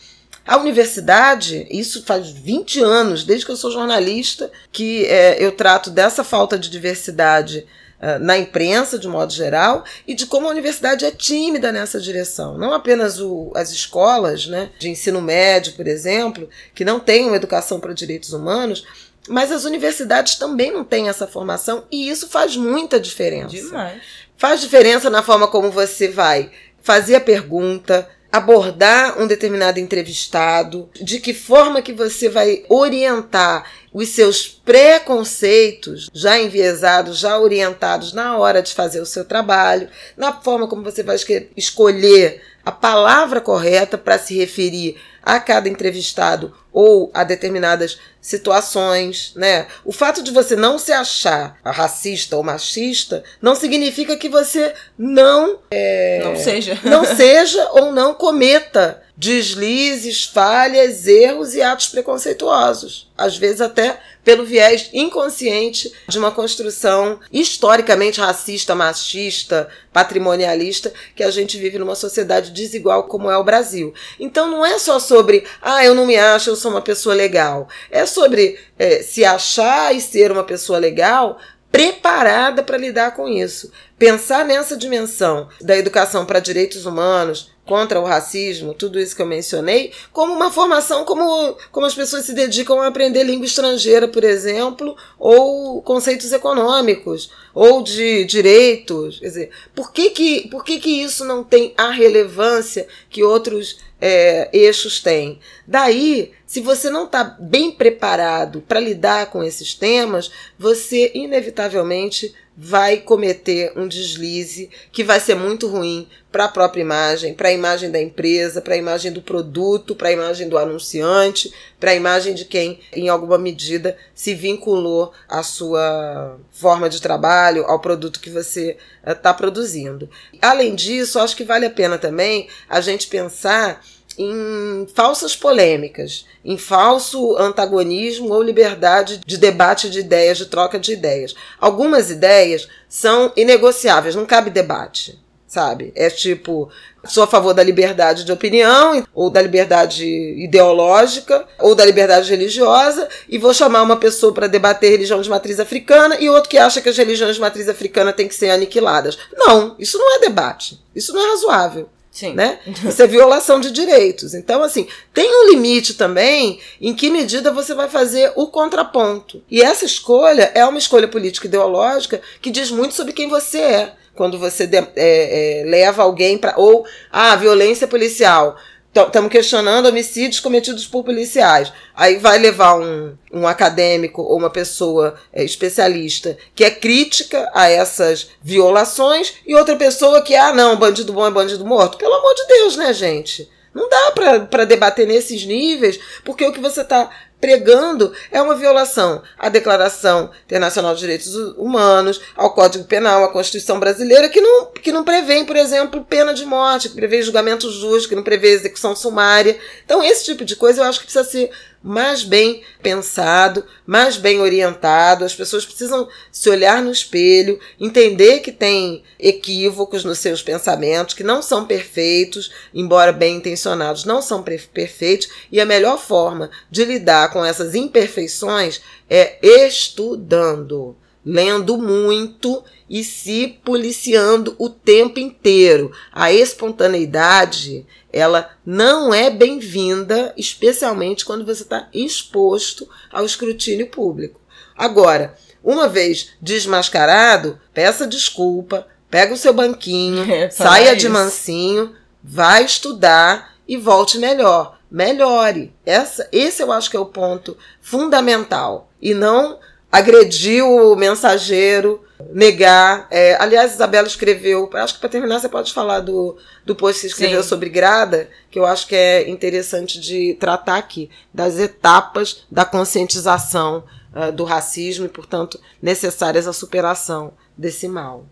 A universidade, isso faz 20 anos, desde que eu sou jornalista, que é, eu trato dessa falta de diversidade uh, na imprensa, de modo geral, e de como a universidade é tímida nessa direção. Não apenas o, as escolas né, de ensino médio, por exemplo, que não têm uma educação para direitos humanos, mas as universidades também não têm essa formação e isso faz muita diferença. Demais. Faz diferença na forma como você vai fazer a pergunta, abordar um determinado entrevistado, de que forma que você vai orientar os seus preconceitos já enviesados, já orientados na hora de fazer o seu trabalho, na forma como você vai escolher a palavra correta para se referir a cada entrevistado ou a determinadas situações, né? O fato de você não se achar racista ou machista não significa que você não é, não seja não seja ou não cometa deslizes, falhas, erros e atos preconceituosos, às vezes até pelo viés inconsciente de uma construção historicamente racista, machista, patrimonialista que a gente vive numa sociedade desigual como é o Brasil. Então não é só sobre, ah, eu não me acho, eu sou uma pessoa legal. É sobre é, se achar e ser uma pessoa legal preparada para lidar com isso. Pensar nessa dimensão da educação para direitos humanos, contra o racismo, tudo isso que eu mencionei, como uma formação como, como as pessoas se dedicam a aprender língua estrangeira, por exemplo, ou conceitos econômicos, ou de direitos. Quer dizer, por que, que, por que, que isso não tem a relevância que outros é, eixos têm? Daí, se você não está bem preparado para lidar com esses temas, você inevitavelmente vai cometer um deslize que vai ser muito ruim para a própria imagem, para a imagem da empresa, para a imagem do produto, para a imagem do anunciante, para a imagem de quem, em alguma medida, se vinculou à sua forma de trabalho, ao produto que você está uh, produzindo. Além disso, acho que vale a pena também a gente pensar em falsas polêmicas, em falso antagonismo ou liberdade de debate de ideias, de troca de ideias. Algumas ideias são inegociáveis, não cabe debate, sabe? É tipo, sou a favor da liberdade de opinião, ou da liberdade ideológica, ou da liberdade religiosa, e vou chamar uma pessoa para debater religião de matriz africana e outro que acha que as religiões de matriz africana têm que ser aniquiladas. Não, isso não é debate. Isso não é razoável. Sim. Né? Isso é violação de direitos. Então, assim, tem um limite também em que medida você vai fazer o contraponto. E essa escolha é uma escolha política ideológica que diz muito sobre quem você é. Quando você de, é, é, leva alguém para. Ou, ah, violência policial estamos questionando homicídios cometidos por policiais. Aí vai levar um, um acadêmico ou uma pessoa é, especialista que é crítica a essas violações e outra pessoa que, ah, não, bandido bom é bandido morto. Pelo amor de Deus, né, gente? Não dá para debater nesses níveis, porque o que você está pregando é uma violação à Declaração Internacional de Direitos Humanos, ao Código Penal, à Constituição Brasileira, que não, que não prevê, por exemplo, pena de morte, que prevê julgamento justo, que não prevê execução sumária. Então, esse tipo de coisa eu acho que precisa ser mais bem pensado, mais bem orientado. As pessoas precisam se olhar no espelho, entender que tem equívocos nos seus pensamentos, que não são perfeitos, embora bem intencionados, não são perfeitos, e a melhor forma de lidar com essas imperfeições é estudando lendo muito e se policiando o tempo inteiro. A espontaneidade, ela não é bem-vinda, especialmente quando você está exposto ao escrutínio público. Agora, uma vez desmascarado, peça desculpa, pega o seu banquinho, é, saia isso. de mansinho, vai estudar e volte melhor. Melhore. Essa, esse eu acho que é o ponto fundamental. E não agredir o mensageiro, negar. É, aliás, Isabela escreveu, acho que para terminar você pode falar do, do post que você escreveu Sim. sobre Grada, que eu acho que é interessante de tratar aqui, das etapas da conscientização uh, do racismo e, portanto, necessárias a superação desse mal.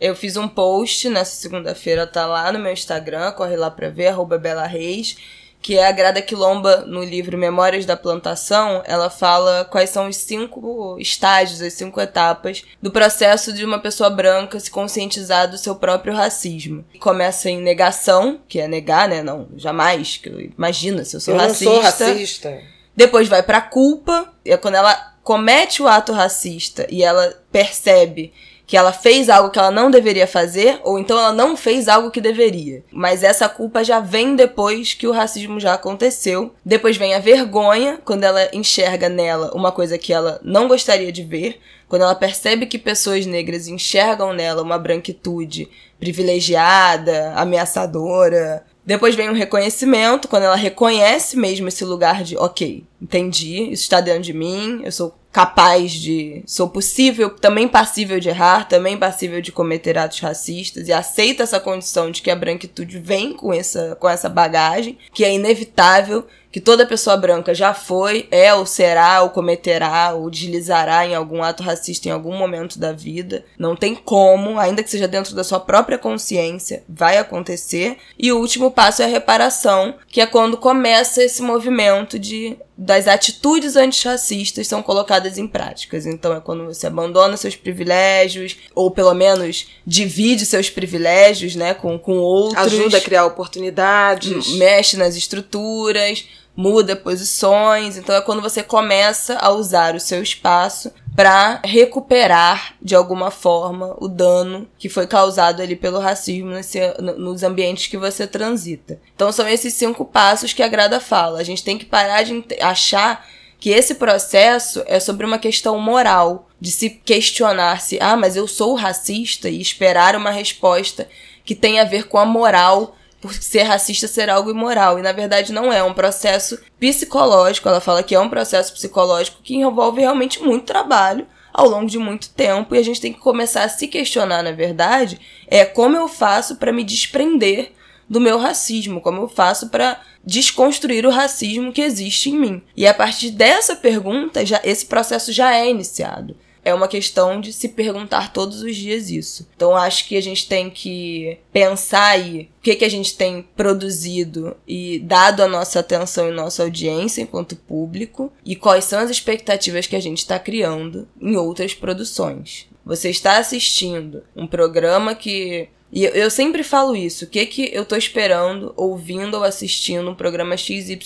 Eu fiz um post nessa segunda-feira, tá lá no meu Instagram, corre lá pra ver, arroba Bela Reis que é a Grada Quilomba, no livro Memórias da Plantação, ela fala quais são os cinco estágios, as cinco etapas do processo de uma pessoa branca se conscientizar do seu próprio racismo. Começa em negação, que é negar, né? Não, jamais, que imagina se eu sou eu racista. Eu sou racista. Depois vai pra culpa, é quando ela comete o ato racista e ela percebe que ela fez algo que ela não deveria fazer, ou então ela não fez algo que deveria. Mas essa culpa já vem depois que o racismo já aconteceu. Depois vem a vergonha, quando ela enxerga nela uma coisa que ela não gostaria de ver, quando ela percebe que pessoas negras enxergam nela uma branquitude privilegiada, ameaçadora. Depois vem o reconhecimento, quando ela reconhece mesmo esse lugar de, ok, entendi, isso está dentro de mim, eu sou capaz de. Sou possível, também passível de errar, também passível de cometer atos racistas, e aceita essa condição de que a branquitude vem com essa, com essa bagagem, que é inevitável, que toda pessoa branca já foi, é ou será, ou cometerá, ou deslizará em algum ato racista em algum momento da vida. Não tem como, ainda que seja dentro da sua própria consciência, vai acontecer. E o último passo é a reparação, que é quando começa esse movimento de das atitudes antirracistas são colocadas em práticas. Então é quando você abandona seus privilégios, ou pelo menos divide seus privilégios, né, com, com outros. Ajuda a criar oportunidades. Mexe nas estruturas, muda posições. Então é quando você começa a usar o seu espaço para recuperar de alguma forma o dano que foi causado ali pelo racismo nesse, nos ambientes que você transita. Então são esses cinco passos que a Grada fala. A gente tem que parar de achar que esse processo é sobre uma questão moral, de se questionar se, ah, mas eu sou racista e esperar uma resposta que tem a ver com a moral por ser racista ser algo imoral. E na verdade não é, é um processo psicológico. Ela fala que é um processo psicológico que envolve realmente muito trabalho ao longo de muito tempo. E a gente tem que começar a se questionar, na verdade, é como eu faço para me desprender do meu racismo, como eu faço para desconstruir o racismo que existe em mim. E a partir dessa pergunta, já esse processo já é iniciado é uma questão de se perguntar todos os dias isso. Então acho que a gente tem que pensar aí o que, que a gente tem produzido e dado a nossa atenção e nossa audiência enquanto público e quais são as expectativas que a gente está criando em outras produções. Você está assistindo um programa que e eu, sempre falo isso. O que, que eu tô esperando, ouvindo ou assistindo um programa XYZ?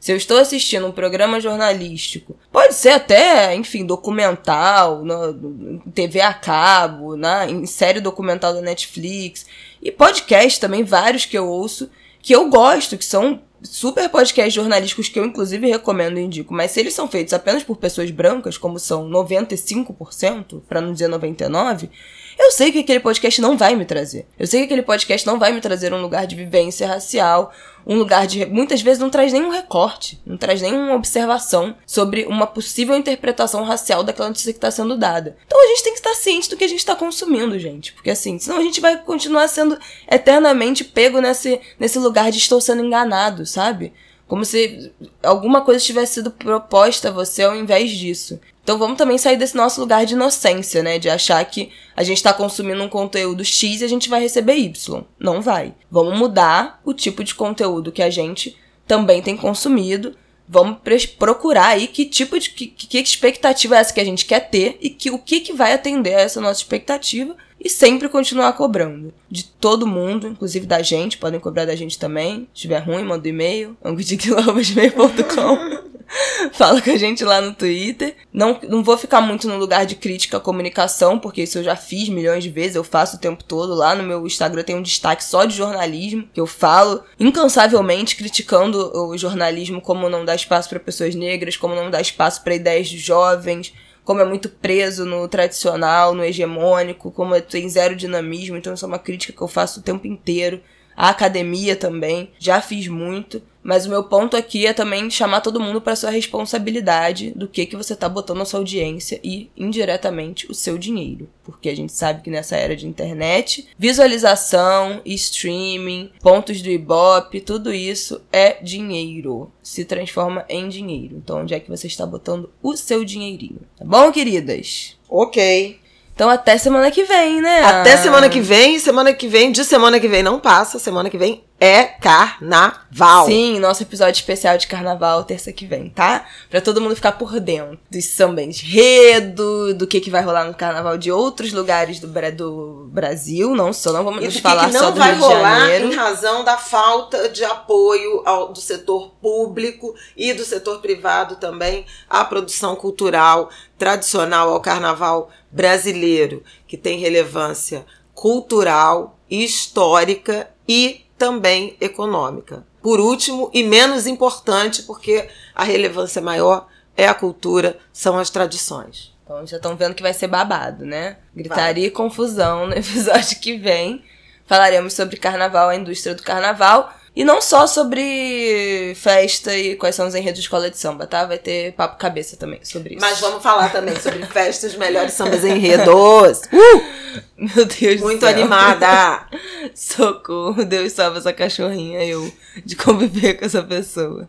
Se eu estou assistindo um programa jornalístico, pode ser até, enfim, documental, no, TV a cabo, na, em série documental da Netflix, e podcast também, vários que eu ouço, que eu gosto, que são super podcasts jornalísticos que eu inclusive recomendo e indico, mas se eles são feitos apenas por pessoas brancas, como são 95%, para não dizer 99%, eu sei que aquele podcast não vai me trazer. Eu sei que aquele podcast não vai me trazer um lugar de vivência racial, um lugar de. Muitas vezes não traz nenhum recorte, não traz nenhuma observação sobre uma possível interpretação racial daquela notícia que está sendo dada. Então a gente tem que estar ciente do que a gente está consumindo, gente. Porque assim, senão a gente vai continuar sendo eternamente pego nesse, nesse lugar de estou sendo enganado, sabe? Como se alguma coisa tivesse sido proposta a você ao invés disso. Então vamos também sair desse nosso lugar de inocência, né? De achar que a gente está consumindo um conteúdo X e a gente vai receber Y. Não vai. Vamos mudar o tipo de conteúdo que a gente também tem consumido vamos procurar aí que tipo de que, que expectativa é essa que a gente quer ter e que o que, que vai atender a essa nossa expectativa e sempre continuar cobrando. De todo mundo, inclusive da gente, podem cobrar da gente também. Se estiver ruim, manda um e-mail, angudiquilobas.com. Fala com a gente lá no Twitter. Não, não vou ficar muito no lugar de crítica à comunicação, porque isso eu já fiz milhões de vezes, eu faço o tempo todo. Lá no meu Instagram tem um destaque só de jornalismo, que eu falo incansavelmente criticando o jornalismo como não dá espaço para pessoas negras, como não dá espaço para ideias de jovens, como é muito preso no tradicional, no hegemônico, como tem zero dinamismo, então isso é uma crítica que eu faço o tempo inteiro. A academia também, já fiz muito. Mas o meu ponto aqui é também chamar todo mundo para sua responsabilidade do que que você tá botando na sua audiência e indiretamente o seu dinheiro, porque a gente sabe que nessa era de internet, visualização, streaming, pontos do Ibope, tudo isso é dinheiro, se transforma em dinheiro. Então onde é que você está botando o seu dinheirinho? Tá bom, queridas? OK. Então até semana que vem, né? Até semana que vem, semana que vem, de semana que vem não passa, semana que vem é carnaval. Sim, nosso episódio especial de carnaval terça que vem, tá? Pra todo mundo ficar por dentro dos samba enredo, do que que vai rolar no carnaval de outros lugares do, do Brasil, não só, não vamos e falar que não só do vai Rio rolar de Janeiro. em razão da falta de apoio ao, do setor público e do setor privado também à produção cultural tradicional ao carnaval brasileiro, que tem relevância cultural, histórica e também econômica. Por último, e menos importante, porque a relevância maior é a cultura, são as tradições. Então já estão vendo que vai ser babado, né? Gritaria vai. e confusão no episódio que vem. Falaremos sobre carnaval, a indústria do carnaval. E não só sobre festa e quais são os enredos de escola de samba, tá? Vai ter papo cabeça também sobre isso. Mas vamos falar também sobre festas, melhores sambas enredos. Uh! Meu Deus Muito do céu. animada. Socorro, Deus salva essa cachorrinha, eu, de conviver com essa pessoa.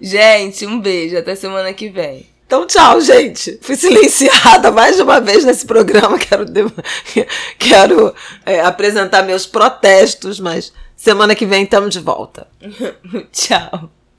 Gente, um beijo, até semana que vem. Então, tchau, gente. Fui silenciada mais de uma vez nesse programa. Quero, quero é, apresentar meus protestos, mas Semana que vem estamos de volta. Tchau.